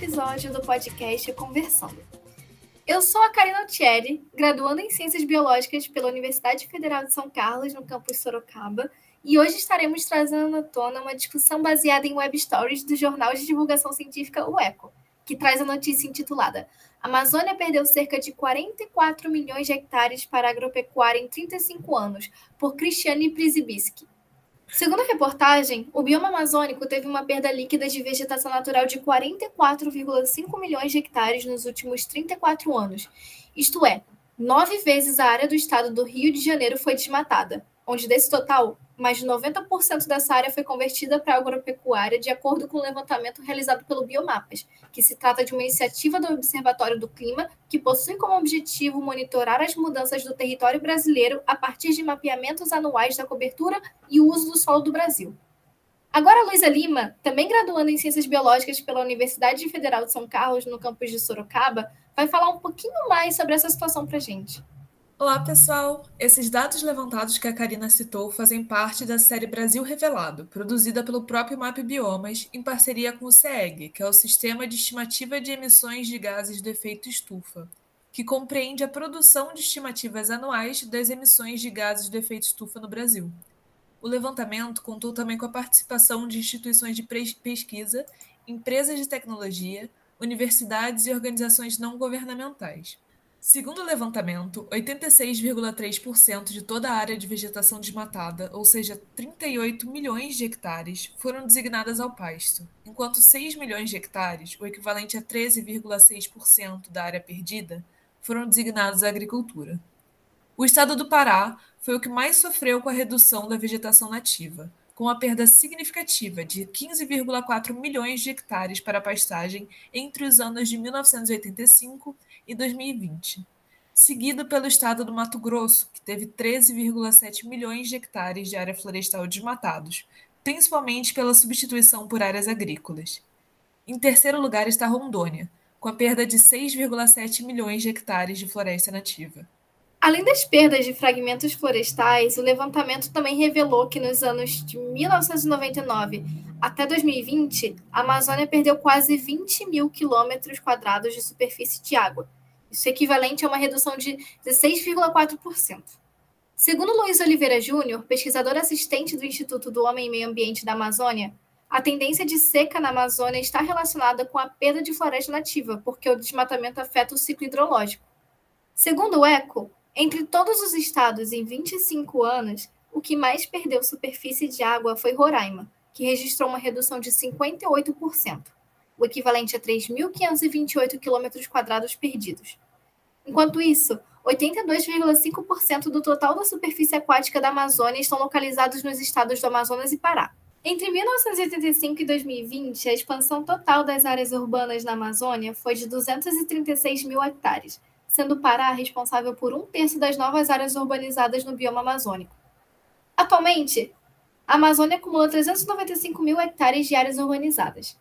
episódio do podcast Conversando. Eu sou a Karina Thierry, graduanda em Ciências Biológicas pela Universidade Federal de São Carlos, no campus Sorocaba, e hoje estaremos trazendo à tona uma discussão baseada em web stories do jornal de divulgação científica O Eco, que traz a notícia intitulada Amazônia perdeu cerca de 44 milhões de hectares para agropecuária em 35 anos, por Cristiane Przybiski. Segundo a reportagem, o bioma amazônico teve uma perda líquida de vegetação natural de 44,5 milhões de hectares nos últimos 34 anos. Isto é, nove vezes a área do estado do Rio de Janeiro foi desmatada, onde desse total, mais de 90% dessa área foi convertida para agropecuária, de acordo com o levantamento realizado pelo Biomapas, que se trata de uma iniciativa do Observatório do Clima que possui como objetivo monitorar as mudanças do território brasileiro a partir de mapeamentos anuais da cobertura e uso do solo do Brasil. Agora, Luísa Lima, também graduando em Ciências Biológicas pela Universidade Federal de São Carlos, no campus de Sorocaba, vai falar um pouquinho mais sobre essa situação para a gente. Olá, pessoal! Esses dados levantados que a Karina citou fazem parte da série Brasil Revelado, produzida pelo próprio MAP Biomas em parceria com o CEG, que é o Sistema de Estimativa de Emissões de Gases do Efeito Estufa, que compreende a produção de estimativas anuais das emissões de gases do efeito estufa no Brasil. O levantamento contou também com a participação de instituições de pesquisa, empresas de tecnologia, universidades e organizações não governamentais. Segundo o levantamento, 86,3% de toda a área de vegetação desmatada, ou seja, 38 milhões de hectares, foram designadas ao pasto, enquanto 6 milhões de hectares, o equivalente a 13,6% da área perdida, foram designados à agricultura. O estado do Pará foi o que mais sofreu com a redução da vegetação nativa, com uma perda significativa de 15,4 milhões de hectares para pastagem entre os anos de 1985 e 2020, seguido pelo estado do Mato Grosso, que teve 13,7 milhões de hectares de área florestal desmatados, principalmente pela substituição por áreas agrícolas. Em terceiro lugar está Rondônia, com a perda de 6,7 milhões de hectares de floresta nativa. Além das perdas de fragmentos florestais, o levantamento também revelou que nos anos de 1999 até 2020, a Amazônia perdeu quase 20 mil quilômetros quadrados de superfície de água. Isso é equivalente a uma redução de 16,4%. Segundo Luiz Oliveira Júnior, pesquisador assistente do Instituto do Homem e Meio Ambiente da Amazônia, a tendência de seca na Amazônia está relacionada com a perda de floresta nativa, porque o desmatamento afeta o ciclo hidrológico. Segundo o ECO, entre todos os estados em 25 anos, o que mais perdeu superfície de água foi Roraima, que registrou uma redução de 58%, o equivalente a 3.528 km perdidos. Enquanto isso, 82,5% do total da superfície aquática da Amazônia estão localizados nos estados do Amazonas e Pará. Entre 1985 e 2020, a expansão total das áreas urbanas na Amazônia foi de 236 mil hectares, sendo o Pará responsável por um terço das novas áreas urbanizadas no bioma amazônico. Atualmente, a Amazônia acumula 395 mil hectares de áreas urbanizadas.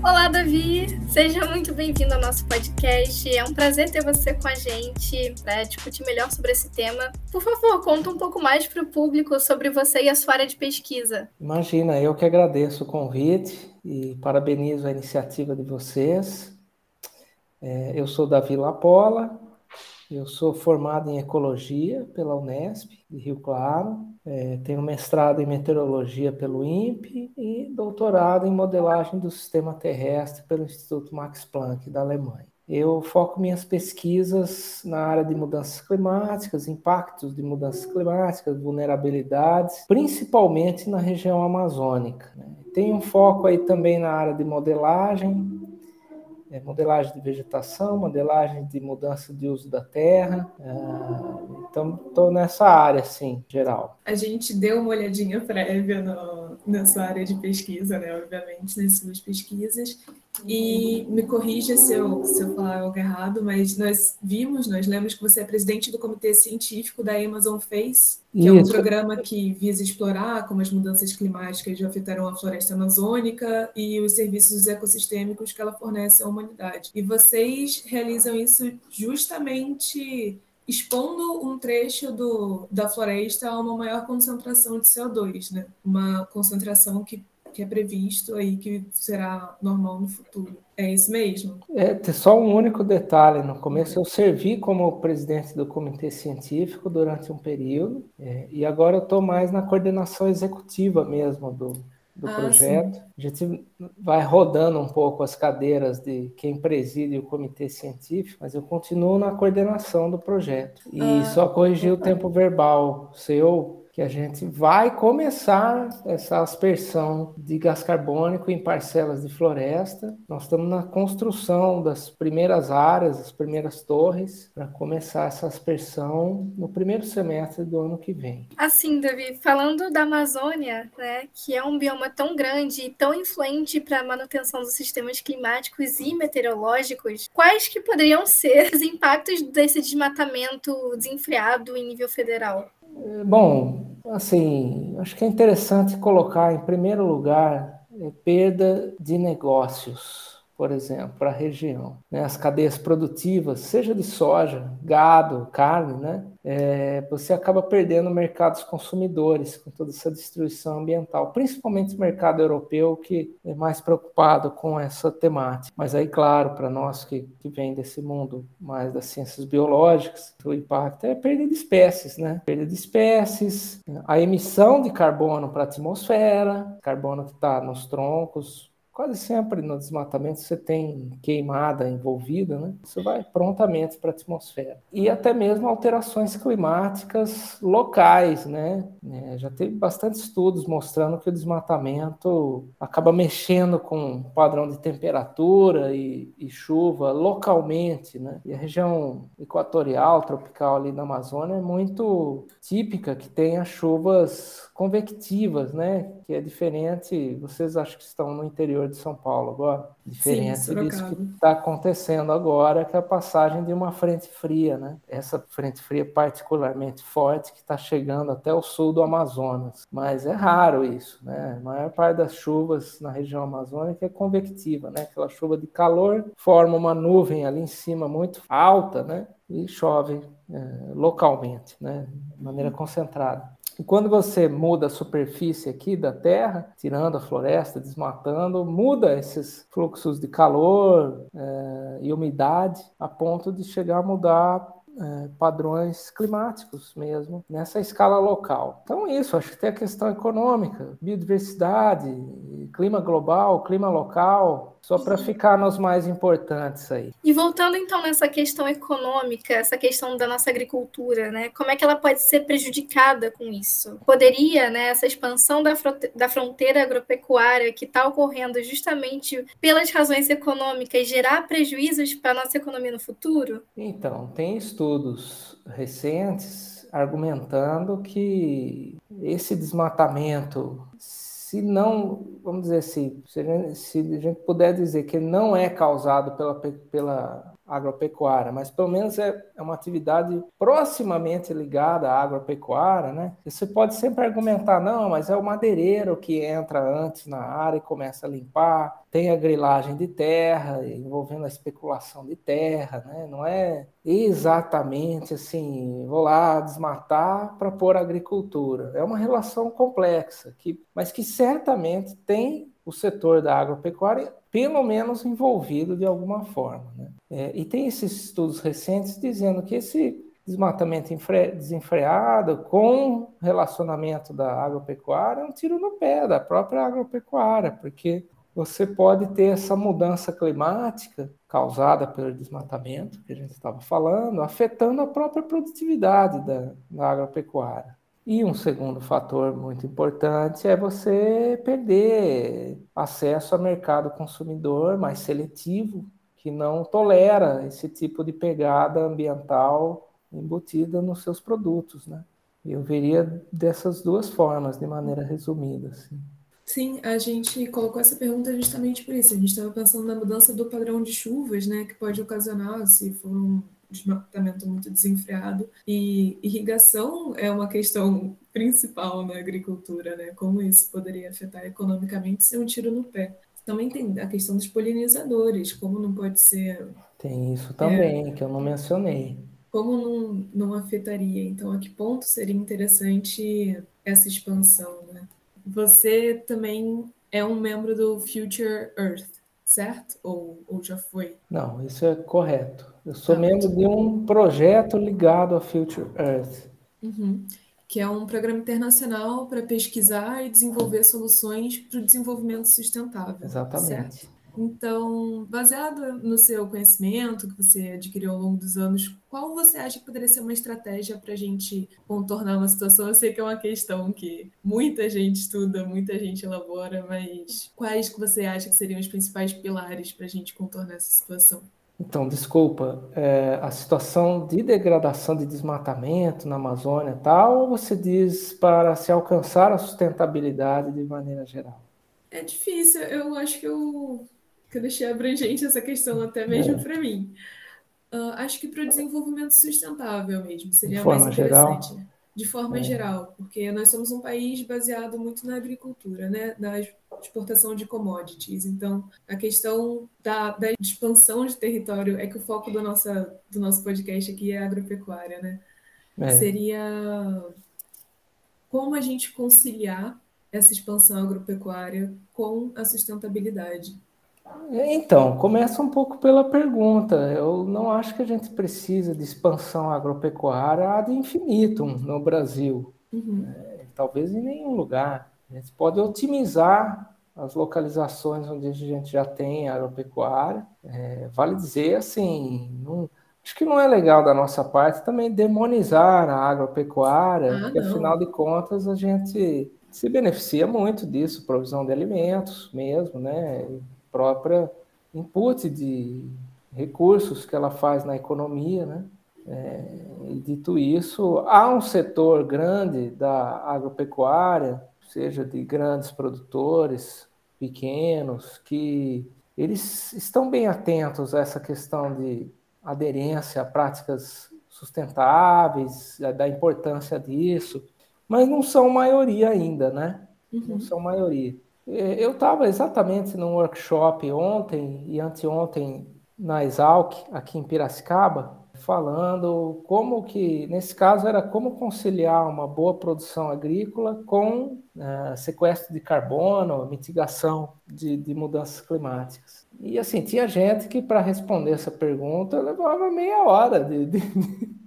Olá, Davi! Seja muito bem-vindo ao nosso podcast. É um prazer ter você com a gente para discutir melhor sobre esse tema. Por favor, conta um pouco mais para o público sobre você e a sua área de pesquisa. Imagina, eu que agradeço o convite e parabenizo a iniciativa de vocês. É, eu sou Davi Lapola, eu sou formado em Ecologia pela Unesp de Rio Claro, é, tenho mestrado em Meteorologia pelo INPE e doutorado em Modelagem do Sistema Terrestre pelo Instituto Max Planck da Alemanha. Eu foco minhas pesquisas na área de mudanças climáticas, impactos de mudanças climáticas, vulnerabilidades, principalmente na região amazônica. Né? Tenho um foco aí também na área de modelagem, é, modelagem de vegetação, modelagem de mudança de uso da terra. É, então, estou nessa área, assim, geral. A gente deu uma olhadinha prévia no, na sua área de pesquisa, né? Obviamente, nas suas pesquisas. E me corrija se eu, se eu falar algo errado, mas nós vimos, nós lemos que você é presidente do Comitê Científico da Amazon Face, que Isso. é um programa que visa explorar como as mudanças climáticas já afetarão a floresta amazônica e os serviços ecossistêmicos que ela fornece à humanidade. E vocês realizam isso justamente expondo um trecho do, da floresta a uma maior concentração de CO2, né? uma concentração que que é previsto aí que será normal no futuro. É isso mesmo? É, tem só um único detalhe. No começo eu servi como presidente do comitê científico durante um período é, e agora eu estou mais na coordenação executiva mesmo do, do ah, projeto. Sim. A gente vai rodando um pouco as cadeiras de quem preside o comitê científico, mas eu continuo na coordenação do projeto. E ah, só corrigir o tempo verbal seu que a gente vai começar essa aspersão de gás carbônico em parcelas de floresta. Nós estamos na construção das primeiras áreas, as primeiras torres, para começar essa aspersão no primeiro semestre do ano que vem. Assim, Davi, falando da Amazônia, né, que é um bioma tão grande e tão influente para a manutenção dos sistemas climáticos e meteorológicos, quais que poderiam ser os impactos desse desmatamento desenfreado em nível federal? Bom, assim, acho que é interessante colocar em primeiro lugar é, perda de negócios por exemplo, para a região. Né? As cadeias produtivas, seja de soja, gado, carne, né? É, você acaba perdendo mercados consumidores com toda essa destruição ambiental, principalmente o mercado europeu, que é mais preocupado com essa temática. Mas aí, claro, para nós que, que vem desse mundo mais das ciências biológicas, o impacto é perda de espécies, né? Perda de espécies, a emissão de carbono para a atmosfera, carbono que está nos troncos, quase sempre no desmatamento você tem queimada envolvida, né? Isso vai prontamente para a atmosfera. E até mesmo alterações climáticas locais, né? É, já teve bastante estudos mostrando que o desmatamento acaba mexendo com o padrão de temperatura e, e chuva localmente, né? E a região equatorial, tropical ali na Amazônia é muito típica que tenha chuvas convectivas, né? Que é diferente. Vocês acham que estão no interior de São Paulo agora? Diferente Sim, disso que está acontecendo agora, que é a passagem de uma frente fria, né? Essa frente fria particularmente forte que está chegando até o sul do Amazonas. Mas é raro isso, né? A maior parte das chuvas na região amazônica é convectiva, né? Aquela chuva de calor forma uma nuvem ali em cima muito alta, né? E chove é, localmente, né? De maneira concentrada. E quando você muda a superfície aqui da Terra, tirando a floresta, desmatando, muda esses fluxos de calor é, e umidade a ponto de chegar a mudar é, padrões climáticos mesmo, nessa escala local. Então, isso, acho que tem a questão econômica, biodiversidade, clima global, clima local, só para ficar nos mais importantes aí. E voltando então nessa questão econômica, essa questão da nossa agricultura, né? Como é que ela pode ser prejudicada com isso? Poderia, né, essa expansão da, da fronteira agropecuária que está ocorrendo justamente pelas razões econômicas gerar prejuízos para a nossa economia no futuro? Então, tem estudos recentes argumentando que esse desmatamento se não, vamos dizer assim, se a gente, se a gente puder dizer que não é causado pela, pela agropecuária, mas pelo menos é, é uma atividade proximamente ligada à agropecuária, né? Você pode sempre argumentar, não, mas é o madeireiro que entra antes na área e começa a limpar, tem a grilagem de terra, envolvendo a especulação de terra, né? Não é exatamente assim, vou lá desmatar para pôr agricultura. É uma relação complexa, que, mas que certamente tem o setor da agropecuária pelo menos envolvido de alguma forma. Né? É, e tem esses estudos recentes dizendo que esse desmatamento desenfreado com relacionamento da agropecuária é um tiro no pé da própria agropecuária, porque você pode ter essa mudança climática causada pelo desmatamento que a gente estava falando, afetando a própria produtividade da, da agropecuária. E um segundo fator muito importante é você perder acesso a mercado consumidor mais seletivo, que não tolera esse tipo de pegada ambiental embutida nos seus produtos, né? Eu veria dessas duas formas, de maneira resumida. Assim. Sim, a gente colocou essa pergunta justamente por isso. A gente estava pensando na mudança do padrão de chuvas, né, que pode ocasionar se for um desmatamento muito desenfreado. E irrigação é uma questão principal na agricultura, né? Como isso poderia afetar economicamente ser um tiro no pé. Também tem a questão dos polinizadores, como não pode ser. Tem isso também, é, que eu não mencionei. Como não, não afetaria? Então, a que ponto seria interessante essa expansão, né? Você também é um membro do Future Earth, certo? Ou, ou já foi? Não, isso é correto. Eu sou tá, membro de um projeto ligado ao Future Earth. Uhum. Que é um programa internacional para pesquisar e desenvolver soluções para o desenvolvimento sustentável. Exatamente. Certo? Então, baseado no seu conhecimento que você adquiriu ao longo dos anos, qual você acha que poderia ser uma estratégia para a gente contornar uma situação? Eu sei que é uma questão que muita gente estuda, muita gente elabora, mas quais que você acha que seriam os principais pilares para a gente contornar essa situação? Então, desculpa, é, a situação de degradação de desmatamento na Amazônia tal, ou você diz para se alcançar a sustentabilidade de maneira geral? É difícil, eu acho que eu que eu deixei abrangente essa questão até mesmo é. para mim. Uh, acho que para o desenvolvimento sustentável mesmo seria mais interessante. Geral. De forma é. geral, porque nós somos um país baseado muito na agricultura, né? na exportação de commodities. Então, a questão da, da expansão de território é que o foco do, nossa, do nosso podcast aqui é agropecuária, né? É. Seria como a gente conciliar essa expansão agropecuária com a sustentabilidade. Então, começa um pouco pela pergunta. Eu não acho que a gente precisa de expansão agropecuária ad infinitum no Brasil. Uhum. É, talvez em nenhum lugar. A gente pode otimizar as localizações onde a gente já tem agropecuária. É, vale dizer assim, não, acho que não é legal da nossa parte também demonizar a agropecuária, ah, porque não. afinal de contas a gente se beneficia muito disso, provisão de alimentos mesmo, né? própria input de recursos que ela faz na economia, né? É, e dito isso, há um setor grande da agropecuária, seja de grandes produtores, pequenos, que eles estão bem atentos a essa questão de aderência a práticas sustentáveis, da importância disso, mas não são maioria ainda, né? Uhum. Não são maioria. É, eu estava exatamente num workshop ontem e anteontem na Exalc, aqui em Piracicaba, falando como que, nesse caso, era como conciliar uma boa produção agrícola com uh, sequestro de carbono, mitigação de, de, mudanças climáticas. E assim, tinha gente que para responder essa pergunta levava meia hora. De, de...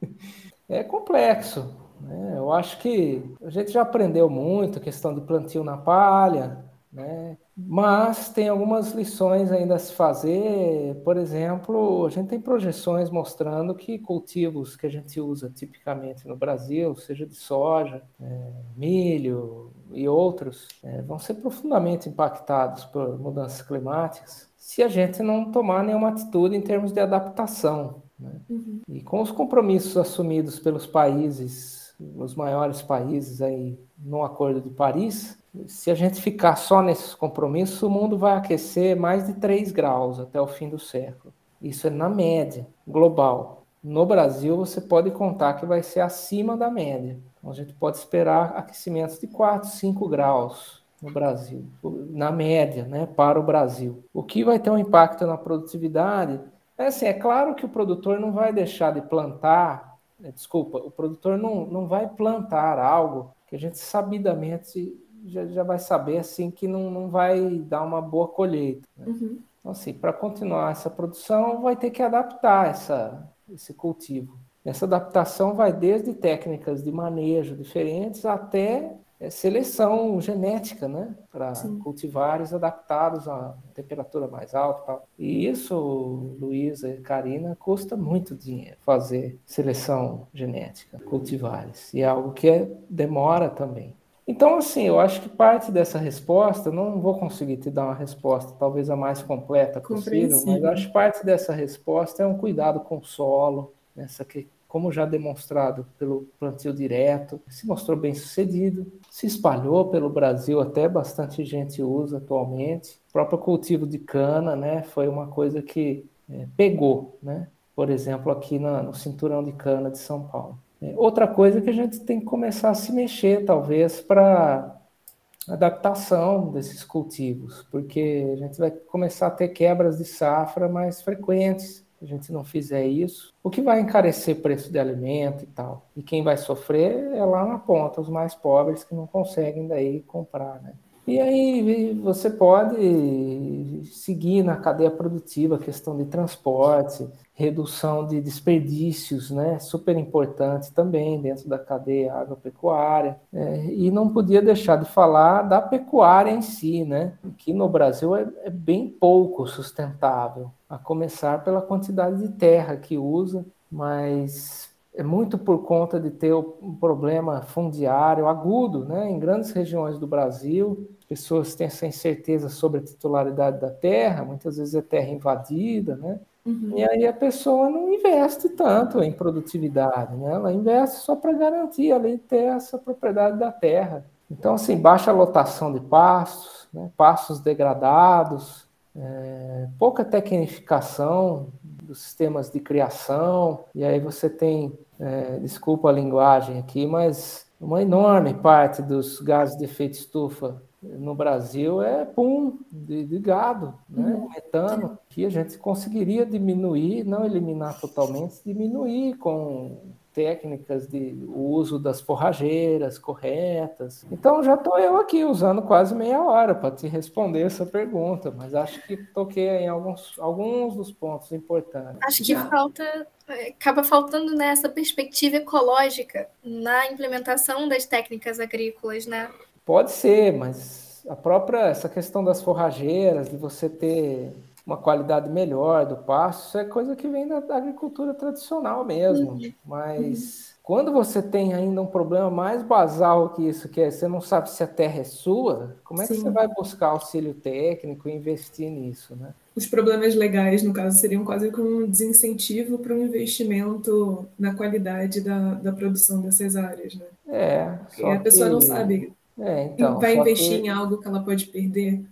é complexo. Né? Eu acho que a gente já aprendeu muito a questão de plantio na palha, né? Mas tem algumas lições ainda a se fazer. Por exemplo, a gente tem projeções mostrando que cultivos que a gente usa tipicamente no Brasil, seja de soja, é, milho e outros, é, vão ser profundamente impactados por mudanças climáticas se a gente não tomar nenhuma atitude em termos de adaptação. Né? Uhum. E com os compromissos assumidos pelos países, os maiores países aí no Acordo de Paris, se a gente ficar só nesses compromissos, o mundo vai aquecer mais de 3 graus até o fim do século. Isso é na média global. No Brasil, você pode contar que vai ser acima da média. Então, a gente pode esperar aquecimentos de 4, 5 graus no Brasil, na média, né, para o Brasil. O que vai ter um impacto na produtividade é assim, é claro que o produtor não vai deixar de plantar, é, desculpa, o produtor não, não vai plantar algo que a gente sabidamente já, já vai saber assim que não, não vai dar uma boa colheita. Né? Uhum. Então, assim, para continuar essa produção, vai ter que adaptar essa, esse cultivo. Essa adaptação vai desde técnicas de manejo diferentes até é, seleção genética, né? Para cultivares adaptados a temperatura mais alta. Tal. E isso, Luísa e Karina, custa muito dinheiro fazer seleção genética, cultivares. E é algo que é, demora também. Então, assim, eu acho que parte dessa resposta, não vou conseguir te dar uma resposta talvez a mais completa possível, mas acho que parte dessa resposta é um cuidado com o solo, essa como já demonstrado pelo plantio direto, se mostrou bem sucedido, se espalhou pelo Brasil, até bastante gente usa atualmente. O próprio cultivo de cana, né, foi uma coisa que é, pegou, né? Por exemplo, aqui na, no cinturão de cana de São Paulo. É, outra coisa que a gente tem que começar a se mexer, talvez, para adaptação desses cultivos, porque a gente vai começar a ter quebras de safra mais frequentes se a gente não fizer isso, o que vai encarecer o preço de alimento e tal. E quem vai sofrer é lá na ponta, os mais pobres que não conseguem daí comprar, né? E aí você pode seguir na cadeia produtiva questão de transporte, redução de desperdícios, né, super importante também dentro da cadeia agropecuária. É, e não podia deixar de falar da pecuária em si, né, que no Brasil é, é bem pouco sustentável, a começar pela quantidade de terra que usa, mas é muito por conta de ter um problema fundiário agudo, né? Em grandes regiões do Brasil, pessoas têm essa incerteza sobre a titularidade da terra, muitas vezes é terra invadida, né? Uhum. E aí a pessoa não investe tanto em produtividade, né? Ela investe só para garantir ali ter essa propriedade da terra. Então, assim, baixa lotação de pastos, né? pastos degradados, é, pouca tecnificação dos sistemas de criação, e aí você tem, é, desculpa a linguagem aqui, mas uma enorme parte dos gases de efeito estufa no Brasil é pum de, de gado, né? Uhum. metano, que a gente conseguiria diminuir, não eliminar totalmente, diminuir com técnicas de uso das forrageiras corretas. Então já estou eu aqui usando quase meia hora para te responder essa pergunta, mas acho que toquei em alguns, alguns dos pontos importantes. Acho que falta acaba faltando nessa perspectiva ecológica na implementação das técnicas agrícolas, né? Pode ser, mas a própria essa questão das forrageiras, de você ter uma qualidade melhor do pasto, isso é coisa que vem da, da agricultura tradicional mesmo. Uhum. Mas uhum. quando você tem ainda um problema mais basal que isso, que é você não sabe se a terra é sua, como é Sim. que você vai buscar auxílio técnico e investir nisso, né? Os problemas legais, no caso, seriam quase como um desincentivo para um investimento na qualidade da, da produção dessas áreas, né? É. Porque a pessoa que... não sabe. É, então, vai investir que... em algo que ela pode perder?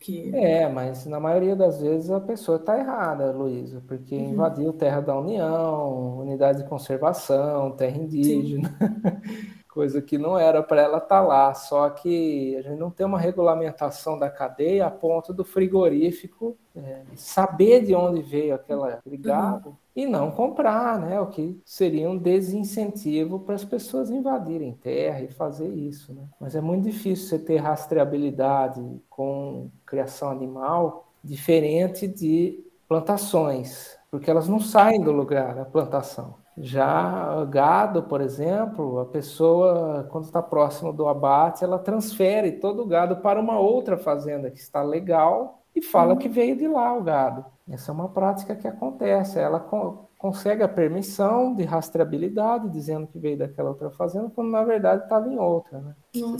Que... É, mas na maioria das vezes a pessoa está errada, Luísa, porque uhum. invadiu terra da União, unidade de conservação, terra indígena, coisa que não era para ela estar tá lá. Só que a gente não tem uma regulamentação da cadeia a ponto do frigorífico é, saber de onde veio aquela, aquele gado uhum e não comprar, né? O que seria um desincentivo para as pessoas invadirem terra e fazer isso, né? Mas é muito difícil você ter rastreabilidade com criação animal diferente de plantações, porque elas não saem do lugar da plantação. Já gado, por exemplo, a pessoa, quando está próximo do abate, ela transfere todo o gado para uma outra fazenda que está legal e fala uhum. que veio de lá o gado. Essa é uma prática que acontece. Ela co consegue a permissão de rastreabilidade, dizendo que veio daquela outra fazenda, quando na verdade estava em outra. Né?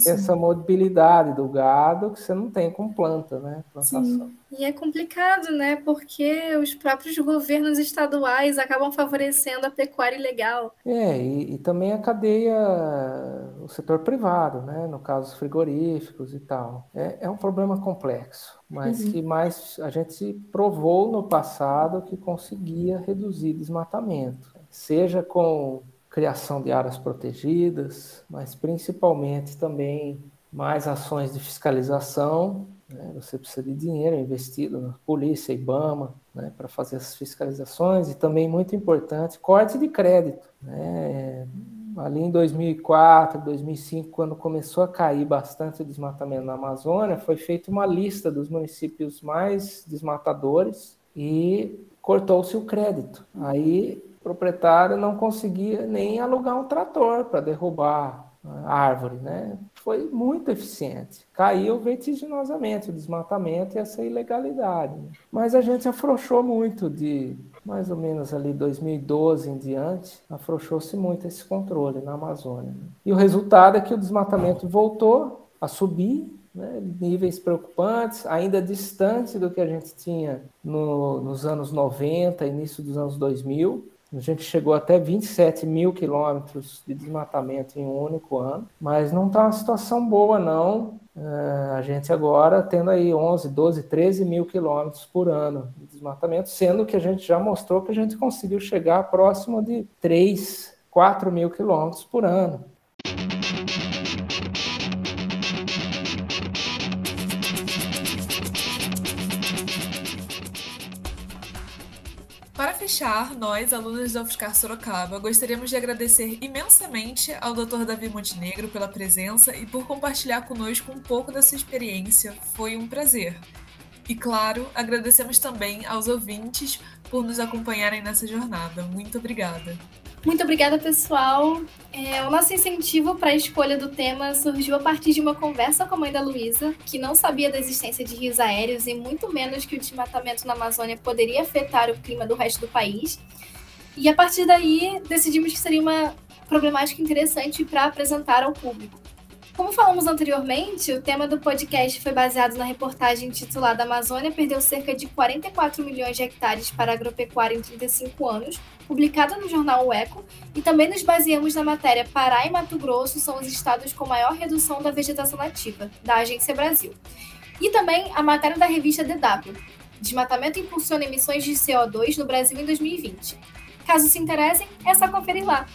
essa mobilidade do gado que você não tem com planta, né? Plantação. Sim. E é complicado, né? Porque os próprios governos estaduais acabam favorecendo a pecuária ilegal. É, e, e também a cadeia, o setor privado, né? No caso, os frigoríficos e tal. É, é um problema complexo, mas uhum. que mais a gente provou no passado que conseguia reduzir desmatamento. Seja com criação de áreas protegidas, mas principalmente também mais ações de fiscalização. Né? Você precisa de dinheiro investido na polícia, IBAMA, né? para fazer essas fiscalizações e também muito importante corte de crédito. Né? Ali em 2004, 2005, quando começou a cair bastante o desmatamento na Amazônia, foi feita uma lista dos municípios mais desmatadores e cortou-se o crédito. Aí o proprietário não conseguia nem alugar um trator para derrubar a árvore, né? Foi muito eficiente. Caiu vertiginosamente o desmatamento e essa ilegalidade. Mas a gente afrouxou muito de mais ou menos ali 2012 em diante, afrouxou-se muito esse controle na Amazônia. E o resultado é que o desmatamento voltou a subir né, níveis preocupantes, ainda distante do que a gente tinha no, nos anos 90, início dos anos 2000, A gente chegou até 27 mil quilômetros de desmatamento em um único ano, mas não está uma situação boa, não. Uh, a gente agora tendo aí 11, 12, 13 mil quilômetros por ano de desmatamento, sendo que a gente já mostrou que a gente conseguiu chegar próximo de 3, 4 mil quilômetros por ano. Fechar, nós, alunos da UFSCar Sorocaba, gostaríamos de agradecer imensamente ao Dr. Davi Montenegro pela presença e por compartilhar conosco um pouco da sua experiência. Foi um prazer. E claro, agradecemos também aos ouvintes por nos acompanharem nessa jornada. Muito obrigada. Muito obrigada, pessoal. É, o nosso incentivo para a escolha do tema surgiu a partir de uma conversa com a mãe da Luísa, que não sabia da existência de rios aéreos e muito menos que o desmatamento na Amazônia poderia afetar o clima do resto do país. E a partir daí, decidimos que seria uma problemática interessante para apresentar ao público. Como falamos anteriormente, o tema do podcast foi baseado na reportagem intitulada Amazônia perdeu cerca de 44 milhões de hectares para agropecuária em 35 anos, publicada no jornal O Eco, e também nos baseamos na matéria Pará e Mato Grosso são os estados com maior redução da vegetação nativa, da Agência Brasil. E também a matéria da revista DW, Desmatamento impulsiona emissões de CO2 no Brasil em 2020. Caso se interessem, é só conferir lá.